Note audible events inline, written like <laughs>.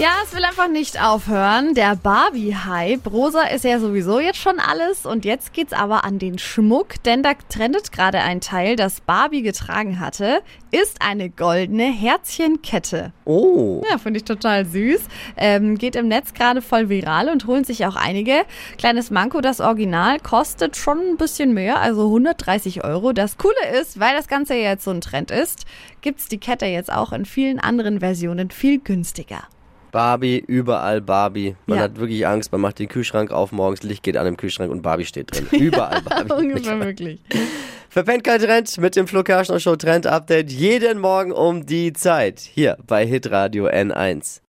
Ja, es will einfach nicht aufhören. Der Barbie-Hype. Rosa ist ja sowieso jetzt schon alles. Und jetzt geht's aber an den Schmuck, denn da trendet gerade ein Teil, das Barbie getragen hatte, ist eine goldene Herzchenkette. Oh. Ja, finde ich total süß. Ähm, geht im Netz gerade voll viral und holen sich auch einige. Kleines Manko, das Original kostet schon ein bisschen mehr, also 130 Euro. Das Coole ist, weil das Ganze ja jetzt so ein Trend ist, gibt's die Kette jetzt auch in vielen anderen Versionen viel günstiger. Barbie, überall Barbie. Man Ja. hat wirklich Angst, man macht den Kühlschrank auf, morgens Licht geht an im Kühlschrank und Barbie steht drin. <laughs> Überall Barbie. <laughs> Ungefähr wirklich. Verpennt kein Trend mit dem Flo Show Trend Update jeden Morgen um die Zeit. Hier bei Hitradio N1.